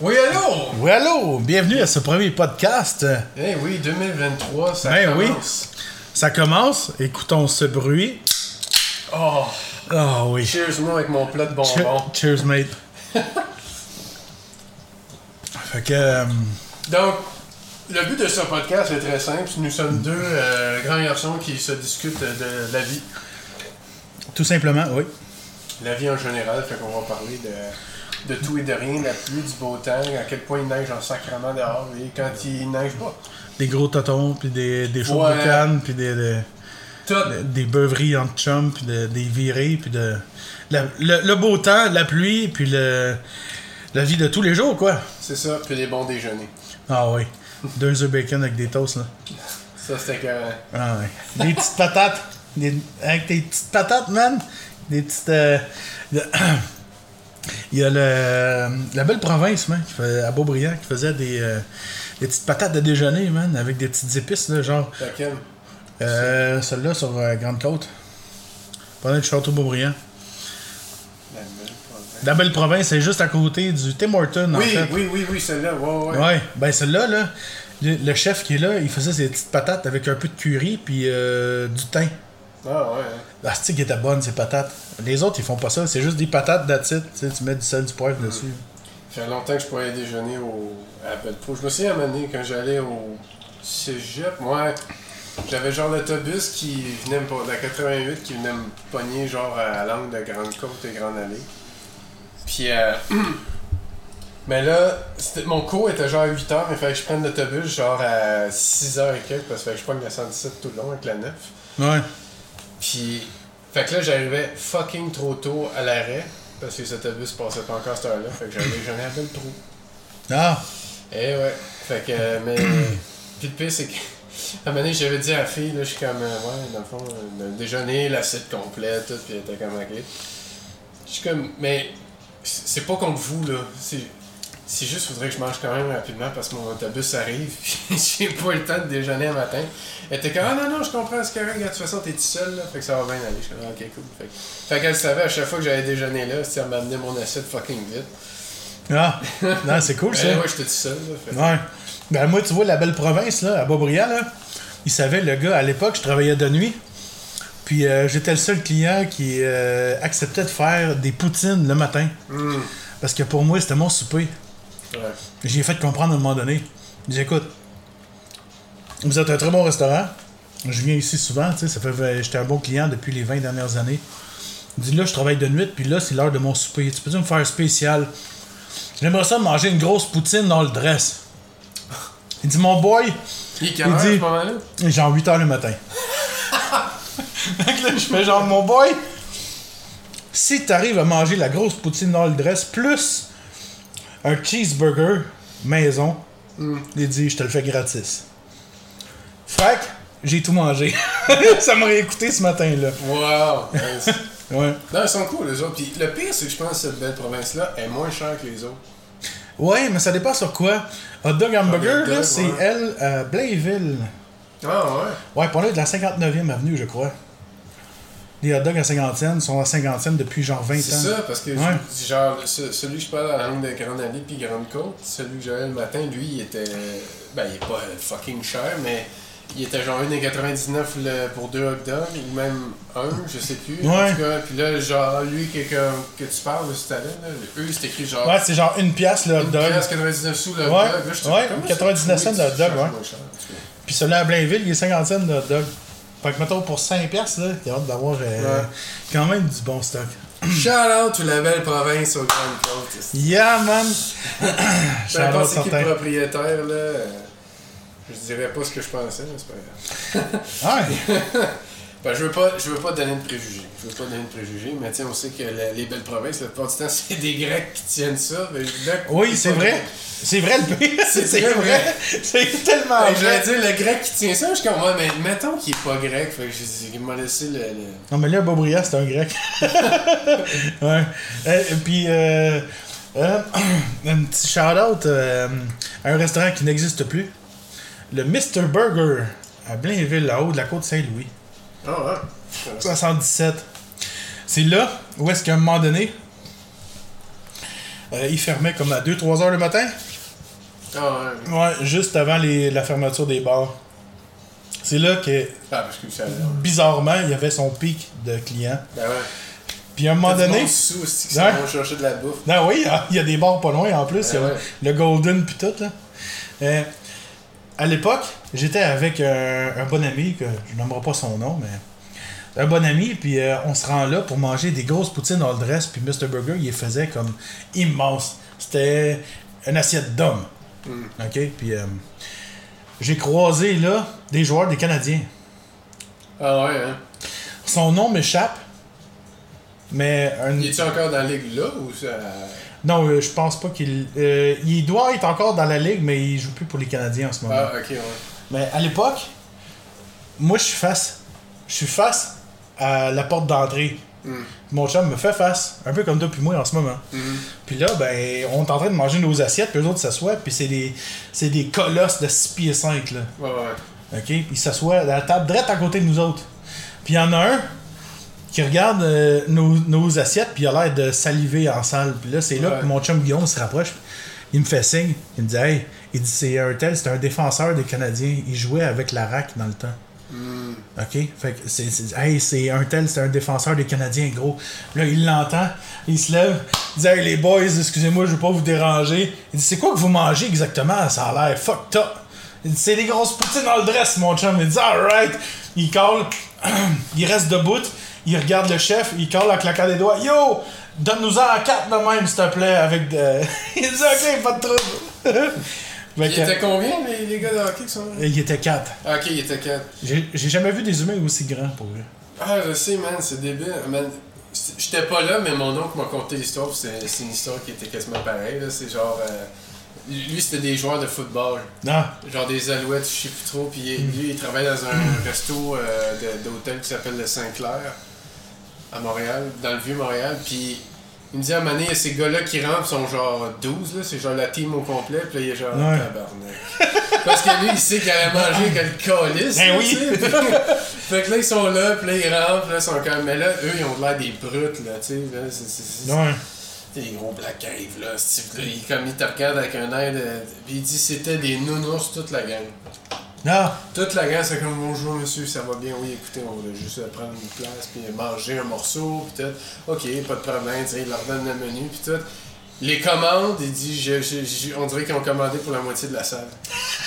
Oui, allô? Oui, allô, bienvenue à ce premier podcast. Eh oui, 2023, ça Ben oui. commence. Ça commence, écoutons ce bruit. Oh, Ah oui. cheers moi avec mon plat de bonbons. Cheers, mate. fait que, euh, Donc, le but de ce podcast est très simple. Nous sommes deux euh, grands garçons qui se discutent de la vie. tout simplement, oui. La vie en général, fait qu'on va parler de, de tout et de rien, la pluie, du beau temps, à quel point il neige en sacrement dehors et quand il neige pas. Des gros totons, puis des, des chaudes Ouais. de canne, puis des, des, des beuveries entre chums, puis de- des virées, puis de... la- le, le beau temps, la pluie, puis le, la vie de tous les jours, quoi. C'est ça, puis les bons déjeuners. Ah oui. Deux œufs bacon avec des toasts, là. Ça, c'était que. Ah ouais. Des petites patates. Des- avec tes petites patates, man. Des petites. euh, de- Il y a le, la belle province, man, qui fait- à Beaubriand, qui faisait des, euh, des petites patates de déjeuner, man, avec des petites épices, là, genre. Laquelle? Euh, Celle-là sur euh, Grande-Côte. Pendant du château Beaubriand. La belle province. La belle province, c'est juste à côté du Tim Horton, en Oui, fait. oui, oui, oui, celle-là, ouais, ouais. Ouais, ben celle-là, là, le, le chef qui est là, il faisait ses petites patates avec un peu de curry puis du thym. Ah, ouais. hein. La stick était bonne, ces patates. Les autres, ils font pas ça. C'est juste des patates d'attitude. Tu mets du sel, du poivre dessus. Ça fait longtemps que je pourrais déjeuner au, à Bellepro. Je me moment donné, quand j'allais au cégep, moi, j'avais genre l'autobus qui venait me, de la 88 qui venait me pogner genre à l'angle de Grande-Côte et Grande-Allée. Puis, euh, mais là, mon cours était genre à 8h, mais il fallait que je prenne l'autobus genre à 6h et quelques, parce que que je pogne la 117 tout le long avec la 9. Ouais. Puis, fait que là, j'arrivais fucking trop tôt à l'arrêt, parce que les autobus passaient pas encore à cette heure-là, fait que j'avais déjeuné à Bellepro. Ah, Eh ouais. Fait que, euh, mais. Puis le pire, c'est que. À un moment donné, j'avais dit à la fille, là, je suis comme, euh, ouais, dans le fond, euh, le déjeuner, l'assiette complète, tout, puis elle était comme, ok. Je suis comme, mais. C'est pas contre vous, là. C'est. Juste, faudrait que je mange quand même rapidement parce que mon autobus arrive, j'ai pas eu le temps de déjeuner un matin. Elle était comme, ah non, non, je comprends, c'est correct, de toute façon, t'es tout seul, là, fait que ça va bien aller. Je suis comme, ah, ok, cool. Fait, que- fait qu'elle savait à chaque fois que j'allais déjeuner là, si elle m'amenait mon assiette fucking vite. ah. Non, c'est cool, ça. Eh ouais, j'étais tout seul, là. Ouais. Ben, moi, tu vois, la belle province, là, à Beaubriand, là, il savait, le gars, à l'époque, je travaillais de nuit. Puis euh, j'étais le seul client qui euh, acceptait de faire des poutines le matin. Hum, Parce que pour moi, c'était mon souper. Ouais. J'ai fait comprendre à un moment donné. J'ai dit, écoute, vous êtes un très bon restaurant. Je viens ici souvent, tu sais, ça fait j'étais un bon client depuis les 20 dernières années. Il dit là, je travaille de nuit, puis là, c'est l'heure de mon souper. Tu peux me faire un spécial? J'aimerais ça manger une grosse poutine dans le dress. Il dit, mon boy, Il Il heure dit- ce moment-là? genre 8 h le matin. Là, je fais genre, mon boy, si t'arrives à manger la grosse poutine dans le dress, plus un cheeseburger maison, il dit, je te le fais gratis. Fait que j'ai tout mangé. Ça m'aurait écouté ce matin-là. Wow! Nice. Ouais. non, ils sont cool, les autres. Puis le pire, c'est que je pense que cette belle province-là est moins chère que les autres. Ouais, mais ça dépend sur quoi. Hot Dog Hamburger, là, c'est ouais. elle, à Blainville. Ah ouais? Ouais, pour là, de la 59e avenue, je crois. Les hot dogs à 50 cents sont à 50 cents depuis genre 20 ans. C'est ça, parce que Ouais. je- genre, ce- celui que je parle à la langue de Grande Allée puis Grande Côte, celui que j'avais le matin, lui, il était. Ben, il est pas fucking cher, mais il était genre 1,99$ le- pour deux hot dogs, ou même un, je sais plus. En tout cas, puis là, genre, lui que, que, que tu parles, ce talent, là, eux, c'est écrit genre. Ouais, c'est genre une pièce le hot Une dog. pièce, 99 sous le hot Ouais, dog. Là, ouais, comme, comment 99 ça, cents le hot dog, ouais. Puis celui-là à Blainville, il est 50 cents le hot dog. Fait que mettons pour 5 pièces là, t'as hâte d'avoir euh, Ouais. quand même du bon stock. Shout out to la belle province aux Grandes Côtes. Yeah, man! Shout out importe c'est qui certain. le propriétaire, là. euh, Je dirais pas ce que je pensais, mais c'est pas grave. Ouais. Ben, je veux pas, je veux pas donner de préjugés. Je veux pas donner de préjugés, mais tiens, on sait que la- les belles provinces, la plupart du temps, c'est des Grecs qui tiennent ça. mais je Oui, c'est vrai. C'est vrai le pire. C'est vrai. C'est tellement Fait que J'allais vrai. dire le grec qui tient ça, je suis comme, ouais, mais mettons qu'il est pas grec. Fait que m'a laissé le. le- Non, mais là, Bobrias, c'est un grec. ouais. Euh, puis, euh, euh, un petit shout-out à un restaurant qui n'existe plus. Le Mr. Burger à Blainville, là-haut de la côte Saint-Louis. Ah ouais. 77. C'est là où est-ce qu'à un moment donné, Euh, il fermait comme à 2-3 heures le matin? Ah ouais. Ouais, juste avant les- la fermeture des bars. C'est là que, Ah, parce que ça bizarrement, il y avait son pic de clients. Ben ouais. Puis à un moment donné. sous aussi qui vont chercher de la bouffe. Non, oui, il y a des bars pas loin en plus. ouais. Le Golden puis tout. Là. Euh, à l'époque, j'étais avec un, un bon ami, que je nommerai pas son nom, mais un bon ami, puis euh, on se rend là pour manger des grosses poutines all dress, puis Mr. Burger, il les faisait comme immense. C'était une assiette d'homme. Mm. OK? Puis euh, j'ai croisé là des joueurs des Canadiens. Ah ouais, hein? Son nom m'échappe, mais un... Il est-tu encore dans la ligue là ou ça. Non, euh, je pense pas qu'il. euh, il doit être encore dans la ligue, mais il joue plus pour les Canadiens en ce moment. Ah, ok, ouais. Mais à l'époque, moi je suis face. Je suis face à la porte d'entrée. Mm. Mon chum me fait face, un peu comme toi puis moi en ce moment. Mhm. Puis là, ben, on est en train de manger nos assiettes, puis eux autres s'assoient, puis c'est des, c'est des colosses de 6 pieds 5, là. Ouais, ouais. OK? Puis ils s'assoient à la table direct à côté de nous autres. Puis il y en a un qui regarde euh, nos, nos assiettes, puis il a l'air de saliver en salle. Puis là, c'est là Ouais. que mon chum Guillaume se rapproche. Il me fait signe. Il me dit Hey, il dit c'est un tel, c'est un défenseur des Canadiens. Il jouait avec la RAC dans le temps. Mm. OK? Fait que c'est, c'est- hey, c'est un tel, c'est un défenseur des Canadiens, gros. Là, il l'entend, il se lève, il dit Hey, les boys, excusez-moi, je veux pas vous déranger. Il dit C'est quoi que vous mangez exactement? Ça a l'air fucked up. Il dit C'est des grosses poutines dans le dress, mon chum. Il dit Alright. Il colle, il reste debout, il regarde le chef, il colle en claquant des doigts Yo, donne-nous-en à quatre de même, s'il te plaît, avec de. il dit Ok, pas de trouble. Il était combien les, les gars de hockey qui sont là? il était quatre. Ah, ok, il était 4. J'ai, jamais vu des humains aussi grands pour eux. Ah, je sais, man, c'est débile. Man, j'étais pas là, mais mon oncle m'a conté l'histoire, c'est une histoire qui était quasiment pareille. C'est genre. euh, lui, c'était des joueurs de football. Non. Genre des alouettes, je sais plus trop. Puis lui, il travaille dans un resto euh, d'hôtel qui s'appelle le Saint-Clair, à Montréal, dans le Vieux-Montréal. Puis il me dit à un moment donné, il y a ces gars-là qui rentrent, ils sont genre 12, là, c'est genre la team au complet. Puis là, il est genre Ouais. tabarnak. Parce que lui, il sait qu'il allait manger quel calice. Ben là, oui. fait que là, ils sont là, puis là, ils rentrent, là, ils sont comme. Mais là, eux, ils ont l'air des brutes, là, tu sais. là, c'est- Ouais. des gros black cave là, c'est- là, il, comme il te regarde avec un air de... Puis il dit c'était des nounours toute la gang. Non. Toute la gang c'est comme bonjour monsieur, ça va bien, oui écoutez, on va juste prendre une place puis manger un morceau puis tout. Ok, pas de problème, il leur donne le menu puis tout. Les commandes, il dit je, je- je- on dirait qu'ils ont commandé pour la moitié de la salle.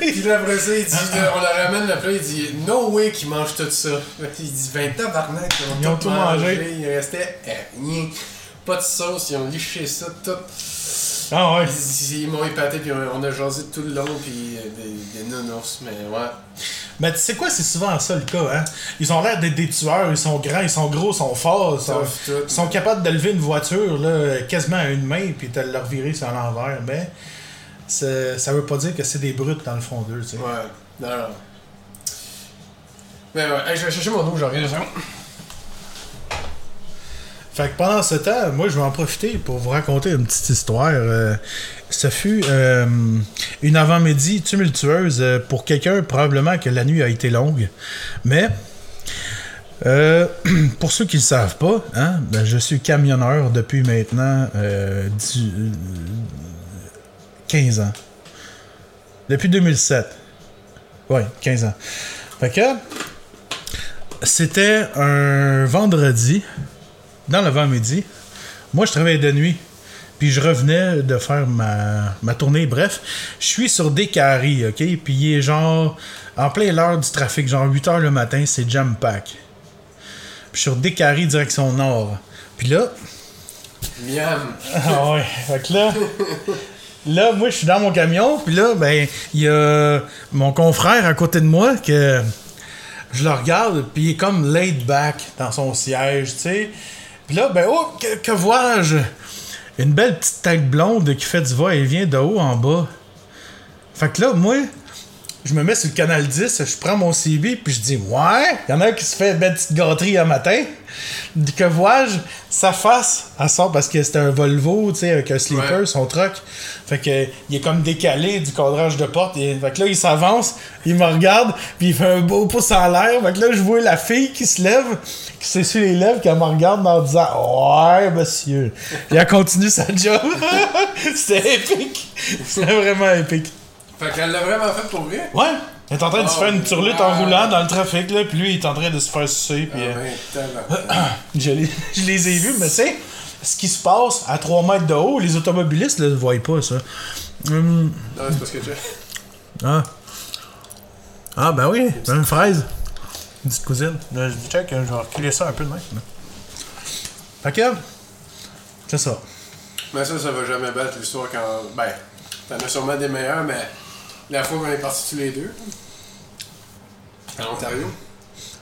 puis après ça, il dit on leur ramène le plat, il dit no way qu'ils mangent tout ça. Il dit 20 tabarnak, ils ont, Ils ont tout mangé. Il restait rien. Pas de sauce, ils ont liché ça tout. Ah ouais. Ils, ils m'ont épaté, puis on, a jasé tout le long, puis euh, des, des nounours, mais ouais. Mais tu sais quoi, c'est souvent ça le cas, hein? Ils ont l'air d'être des tueurs, ils sont grands, ils sont gros, ils sont forts, ils sont, Sauf tout. ils sont capables de lever une voiture là, quasiment à une main puis de leur virer sur l'envers, mais ça veut pas dire que c'est des brutes dans le fond d'eux, tu sais. Ouais, non, non. Mais ouais, je vais chercher mon eau, j'en reviens. Fait que pendant ce temps, moi, je vais en profiter pour vous raconter une petite histoire. Euh, ce fut euh, une avant-midi tumultueuse euh, pour quelqu'un, probablement que la nuit a été longue. Mais, pour ceux qui ne le savent pas, hein, ben, je suis camionneur depuis maintenant euh, dix- euh, 15 ans. Depuis 2007. Ouais, 15 ans. Fait que, c'était un vendredi dans l'avant-midi, moi je travaillais de nuit. Puis je revenais de faire ma, ma tournée. Bref, je suis sur des carrés, OK? Puis il est genre en plein l'heure du trafic, genre 8 h le matin, c'est jam pack. Puis je suis sur des carrés direction nord. Puis là, Miam. ah ouais, fait que là, là, moi, je suis dans mon camion, puis là, ben, il y a mon confrère à côté de moi que je le regarde, puis il est comme laid back dans son siège, tu sais. Puis là, ben, oh, que, que vois-je? Une belle petite tête blonde qui fait du va-et-vient de haut en bas. Fait que là, moi, je me mets sur le canal 10, je prends mon CB, puis je dis Ouais, il y en a un qui se fait une belle petite gâterie un matin. Que vois-je? Sa face, elle sort parce que c'était un Volvo, tu sais, avec un sleeper, Ouais. son truck. Fait que il est comme décalé du cadrage de porte. Et, fait que là, il s'avance, il me regarde, puis il fait un beau pouce en l'air. Fait que là, je vois la fille qui se lève, qui s'essuie les lèvres, qui me regarde en disant Ouais, monsieur. Puis elle continue sa job. C'était épique. C'était vraiment épique. Fait qu'elle l'a vraiment fait pour vrai? Ouais. Elle est en train de se Oh, faire une turlute en roulant dans le trafic, là, puis lui, il est en train de se faire sucer, puis Ah, euh, ouais, tabarnak. je, les, je les ai vus, mais tu sais, ce qui se passe à 3 mètres de haut, les automobilistes ne le voient pas, ça. Hum, Non, c'est parce que tu ah. Ah, ben oui, une fraise. Une petite cousine. Là, je check, je vais reculer ça un peu de même. là. Fait que, c'est ça. Mais ça, ça va jamais battre l'histoire quand. Ben, t'en as sûrement des meilleurs, mais la fois qu'on est partis tous les deux, en Ontario,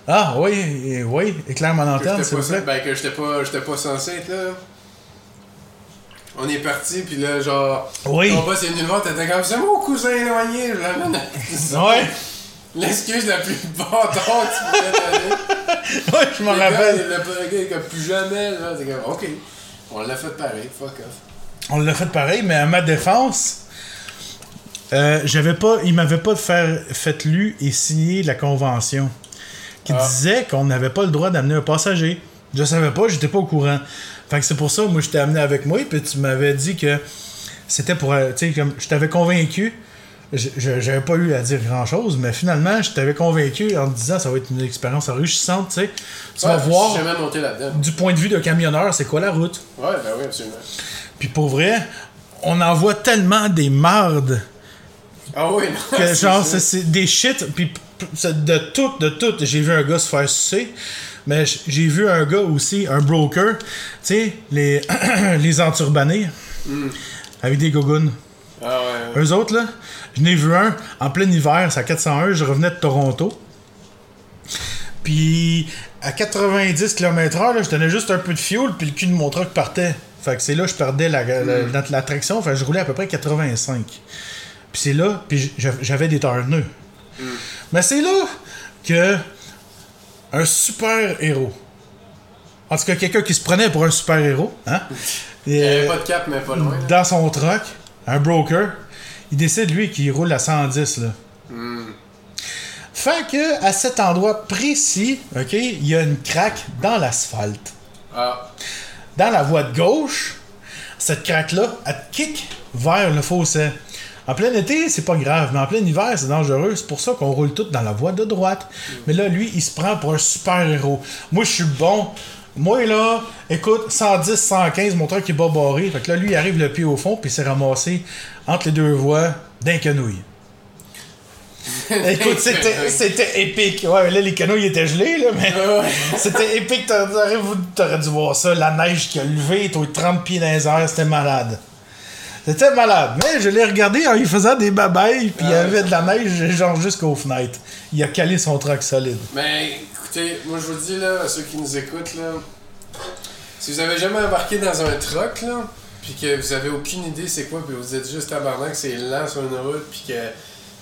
Ah, oui, et- oui, éclaire mon j'étais s'il vous plaît. ben, que j'étais pas, j'étais pas censé être là. On est parti, puis là, genre, Oui. ton boss est venu le voir, t'étais comme, c'est mon cousin éloigné, je l'amène à- Ouais, L'excuse la plus bâtard que tu pourrais donner. ouais, je m'en rappelle. Le gars, plus jamais, là. T'es comme, ok, on l'a fait pareil, fuck off. On l'a fait pareil, mais à ma défense, euh, j'avais pas, il m'avait pas fait lu et signé la convention qui Ah. disait qu'on n'avait pas le droit d'amener un passager. Je savais pas, j'étais pas au courant. Fait que c'est pour ça, moi, je t'ai amené avec moi, puis tu m'avais dit que c'était pour. euh, Tu sais, comme je t'avais convaincu. J'avais pas eu à dire grand chose, mais finalement, je t'avais convaincu en te disant ça va être une expérience enrichissante, tu sais. Tu vas Ouais, voir monté là-dedans. du point de vue d'un camionneur, c'est quoi la route? Ouais, ben oui, absolument. Puis pour vrai, on en voit tellement des mardes Ah oui, non. que c'est genre c'est des shit puis de tout de tout j'ai vu un gars se faire sucer mais j'ai vu un gars aussi un broker tu sais les les enturbanés avec des gogoons Ah ouais. eux autres là je n'ai vu un en plein hiver c'est à 401 je revenais de Toronto. Puis à 90 km/h je tenais juste un peu de fuel puis le cul de mon truck partait. Fait que c'est là que je perdais la, la, la- la traction fait que je roulais à peu près 85 puis c'est là puis j'avais des turneux mais c'est là que un super héros en tout cas quelqu'un qui se prenait pour un super héros hein Il avait euh, pas de cap, mais pas loin. dans son truck, un broker, il décide, lui, qu'il roule à 110, là. Fait que, à cet endroit précis, OK, il y a une craque dans l'asphalte. Ah. Dans la voie de gauche, cette craque-là, elle kick vers le fossé. En plein été, c'est pas grave, mais en plein hiver, c'est dangereux. C'est pour ça qu'on roule tout dans la voie de droite. Mais là, lui, il se prend pour un super-héros. Moi, je suis bon. Moi, là, écoute, 110, 115, mon truck est bas barré. Fait que là, lui, il arrive le pied au fond, puis il s'est ramassé entre les deux voies d'un canouille. Écoute, c'était, c'était épique. Ouais, là, les canouilles étaient gelés, là, mais c'était épique. T'aurais, t'aurais dû voir ça. La neige qui a levé, toi, 30 pieds dans les airs, c'était malade. C'était malade. Mais je l'ai regardé en lui faisant des babayes, puis il y Ah, avait de la neige, genre jusqu'aux fenêtres. Il a calé son truck solide. Mais moi je vous dis là, à ceux qui nous écoutent là, si vous avez jamais embarqué dans un truck là, puis que vous avez aucune idée c'est quoi, puis vous êtes juste tabarnak, c'est lent sur une route, puis que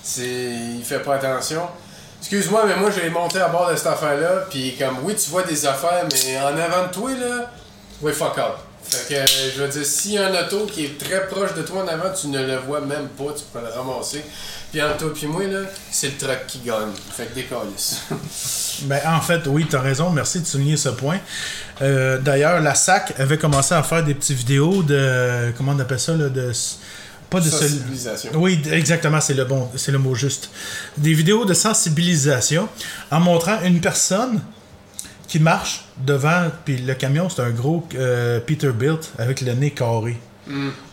c'est, il fait pas attention. Excuse-moi, mais moi j'ai monté à bord de cette affaire-là, puis comme oui tu vois des affaires, mais en avant de toi oui fuck out. Fait que je veux dire, s'il y a un auto qui est très proche de toi en avant, tu ne le vois même pas, tu peux le ramasser. Puis entre toi et moi là, c'est le truck qui gagne. Fait que décalisse. Ben, en fait, oui, t'as raison. Merci de souligner ce point. Euh, D'ailleurs, la SAC avait commencé à faire des petites vidéos de. Comment on appelle ça, là, de. Pas de Sensibilisation. Oui, exactement, c'est le bon, c'est le mot juste. Des vidéos de sensibilisation en montrant une personne qui marche devant, puis le camion c'est un gros euh, Peterbilt avec le nez carré.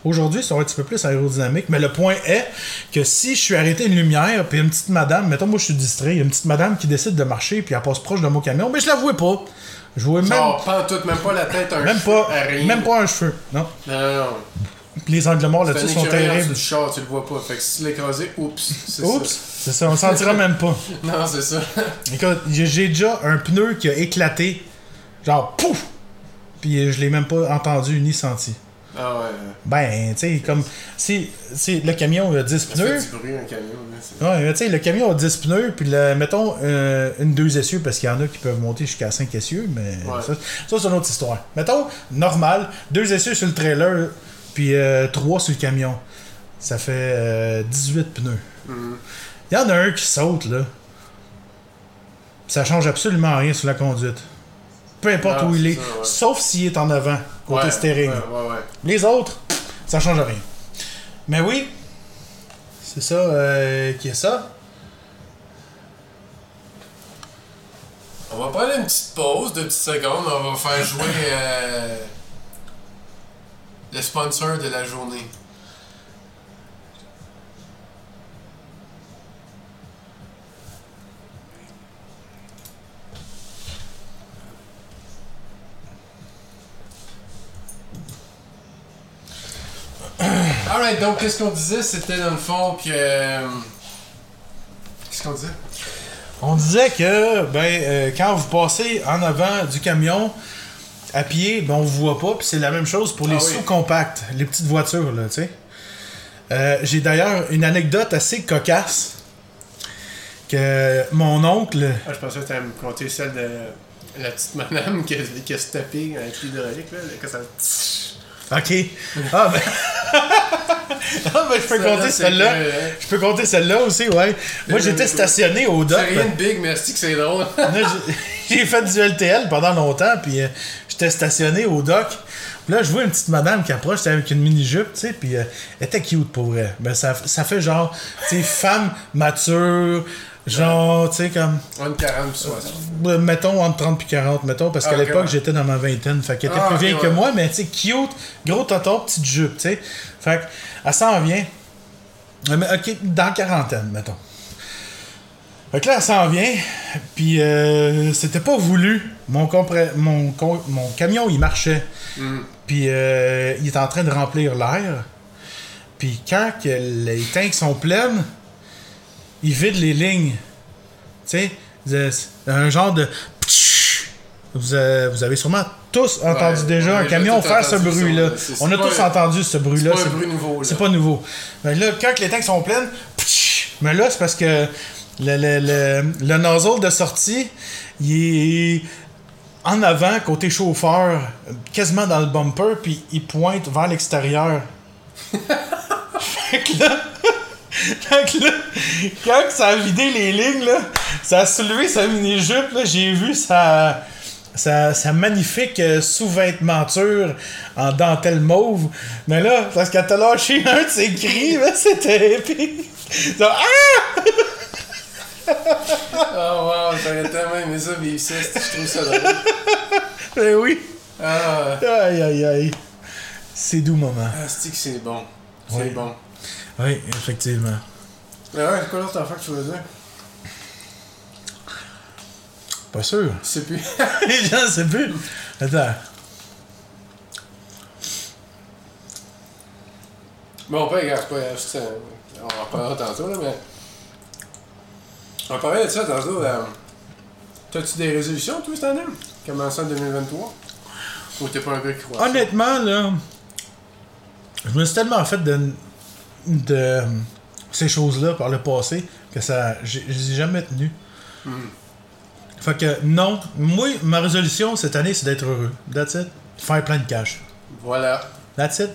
Aujourd'hui, ça va être un petit peu plus aérodynamique, mais le point est que si je suis arrêté une lumière, puis une petite madame, mettons moi je suis distrait, il y a une petite madame qui décide de marcher, puis elle passe proche de mon camion, mais je la vois pas. Je vois même, pas tout, même pas la tête, un même cheveu, pas, rien. même pas un cheveu. Non. Non, non, les angles morts là-dessus sont terribles. du char, tu le vois pas. Fait que si tu l'écrasé, oups, c'est Oups, c'est ça, on sentira même pas. Non, c'est ça. Écoute, j'ai déjà un pneu qui a éclaté, genre pouf! Puis je l'ai même pas entendu ni senti. Ah ouais. Ben, tu sais, comme. Si, si le camion a 10 Ça pneus. fait du bruit un camion. Là, Ouais, mais tu sais, le camion a 10 pneus, puis le- mettons euh, une deux essieux, parce qu'il y en a qui peuvent monter jusqu'à 5 essieux, mais Ouais. ça, ça, c'est une autre histoire. Mettons, normal, deux essieux sur le trailer, puis euh, trois sur le camion. Ça fait euh, 18 pneus. Mhm. Il y en a un qui saute, là. Ça change absolument rien sur la conduite. Peu importe où il est, ça, ouais. sauf s'il est en avant, côté Ouais, steering. Ouais. Les autres, ça change rien. Mais oui, c'est ça euh, qui est ça. On va prendre une petite pause de petites secondes. On va faire jouer euh, le sponsor de la journée. Alright, donc qu'est-ce qu'on disait? C'était dans le fond que. euh, Qu'est-ce qu'on disait? On disait que ben euh, quand vous passez en avant du camion à pied, ben on vous voit pas, puis c'est la même chose pour les Ah oui. sous-compacts, les petites voitures là, tu sais. Euh, J'ai d'ailleurs une anecdote assez cocasse que mon oncle, Ah, je pensais que tu allais me compter celle de la petite madame qui a, qui a se tapé avec l'hydraulique, là, que ça... ok, ah ben, ah ben je peux compter celle-là, hein. je peux compter celle-là aussi, ouais. Moi j'étais stationné au dock. C'est rien de big, mais que c'est drôle? J'ai- j'ai fait du LTL pendant longtemps, puis euh, j'étais stationné au dock. Puis là, je vois une petite madame qui approche c'était avec une mini-jupe, tu sais, puis euh, elle était cute pour vrai. Ben, ça, ça fait genre, tu sais, femme mature, genre, tu sais, comme, est 40 puis 60. euh, mettons, entre 30 et 40, mettons, parce Ah, qu'à ok, l'époque, j'étais dans ma vingtaine, fait qu'elle était Ah, plus vieille que ouais. moi, mais tu sais, cute, gros tonton, petite jupe, tu sais. Fait qu'elle s'en vient. Euh, mais, Ok, dans quarantaine, mettons. Fait que là, elle s'en vient, puis euh, c'était pas voulu. Mon, mon, camion, il marchait. Mhm. Puis euh, il est en train de remplir l'air. Puis quand que les tanks sont pleines, il vide les lignes. Tu sais, un genre de... Vous, euh, vous avez sûrement tous entendu Ouais, déjà un camion faire ce bruit-là. On a tous un- entendu ce bruit-là. C'est pas un bruit nouveau, là. c'est pas nouveau. Mais là, quand les tanks sont pleines, mais là, c'est parce que le, le, le, le nozzle de sortie, il est en avant, côté chauffeur, quasiment dans le bumper, puis il pointe vers l'extérieur. fait que là, fait que là, quand ça a vidé les lignes, là, ça a soulevé sa mini-jupe, là, j'ai vu sa, sa, sa magnifique euh, sous-vêtementure en dentelle mauve. Mais là, parce qu'elle t'a lâché un de ses cris, là, c'était épique. Ça, ah! Oh wow, j'aurais tellement aimé ça vivre ça, je trouve ça drôle. Ben oui. Ah, Aïe, aïe, aïe. C'est doux, maman. ah c'est bon? C'est Oui. bon. Oui, effectivement. Mais ouais, quoi l'autre affaire que tu veux dire? Pas sûr. Je sais plus. Les gens, c'est plus. Attends. Bon, pas grave, c'est pas c'est- On en reparlera tantôt, là, mais. On parlait de ça tantôt. euh, T'as-tu des résolutions, toi, cette année? Commençant en 2023? Ou t'es pas un gars qui croit? à ça? Honnêtement, là, je me suis tellement fait de, de ces choses-là par le passé que ça, j'ai- je les ai jamais tenu. Mhm. Fait que non, moi, ma résolution cette année, c'est d'être heureux. That's it. Faire plein de cash. Voilà. That's it.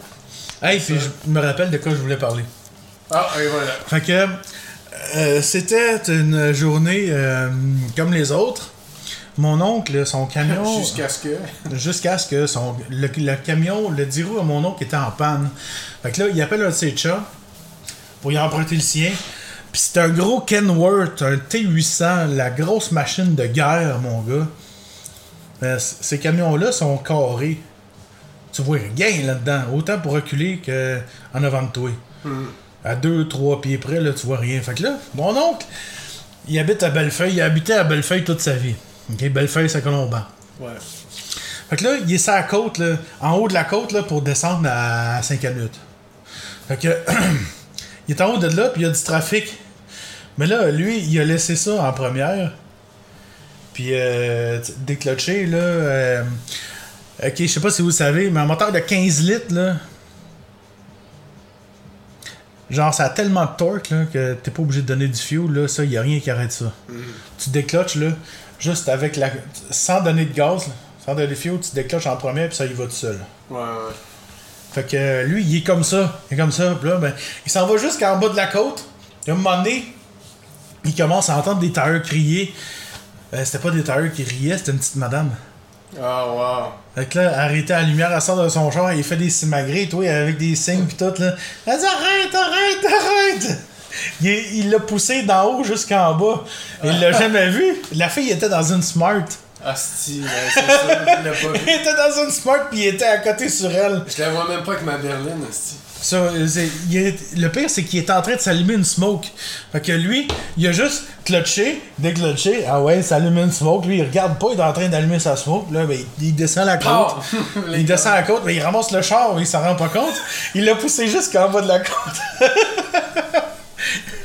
Hey, puis je me rappelle de quoi je voulais parler. Ah, et voilà. Fait que euh, c'était une journée euh, comme les autres. Mon oncle, son camion. Jusqu'à ce que. Jusqu'à ce que son, le, le camion, le 10 roues à mon oncle était en panne. Fait que là, il appelle un de ses chats pour y emprunter le sien. Puis c'est un gros Kenworth, un T800, la grosse machine de guerre, mon gars. Euh, ces camions-là sont carrés. Tu vois rien là-dedans, autant pour reculer qu'en avant de toi. Mhm. À 2-3 pieds près, là, tu vois rien. Fait que là, mon oncle, il habite à Bellefeuille. Il a habité à Bellefeuille toute sa vie. OK? Bellefeuille, c'est Colomban. Ouais. Fait que là, il est sur la côte, là, en haut de la côte, là, pour descendre à 5 minutes. Fait que, il est en haut de là, puis il y a du trafic. Mais là, lui, il a laissé ça en première. Puis, euh, déclenché, là, euh, Ok, je sais pas si vous le savez, mais un moteur de 15 litres, là. Genre, ça a tellement de torque là, que t'es pas obligé de donner du fuel. Là, ça, y a rien qui arrête ça. Tu décloches, là, juste avec la. Sans donner de gaz, là, sans donner de fuel, tu décloches en premier, puis ça y va tout seul. Ouais, ouais. Fait que euh, lui, il est comme ça. Il est comme ça. Puis là, ben, il s'en va jusqu'en bas de la côte. Et à un moment donné, il commence à entendre des tailleurs crier. Euh, c'était pas des tailleurs qui riaient, c'était une petite madame. Ah, wow. Fait que là, arrêté à la lumière, elle sort de son char, il fait des simagrées, toi, avec des signes pis tout, là. Elle dit arrête, arrête, arrête! Il l'a poussé d'en haut jusqu'en bas. Il l'a jamais vu. La fille était dans une Smart. Asti, ouais, c'est ça, je l'ai pas Il vu. était dans une Smart puis il était à côté sur elle. Je la vois même pas avec ma berline, Asti. Ça, il est- le pire, c'est qu'il est en train de s'allumer une smoke. Fait que lui, il a juste clutché, déclutché. Ah ouais, s'allume une smoke. Lui, il regarde pas, il est en train d'allumer sa smoke. Là, ben, il, il descend la côte. Pow! il descend la côte, mais il ramasse le char, il s'en rend pas compte. Il l'a poussé jusqu'en bas de la côte.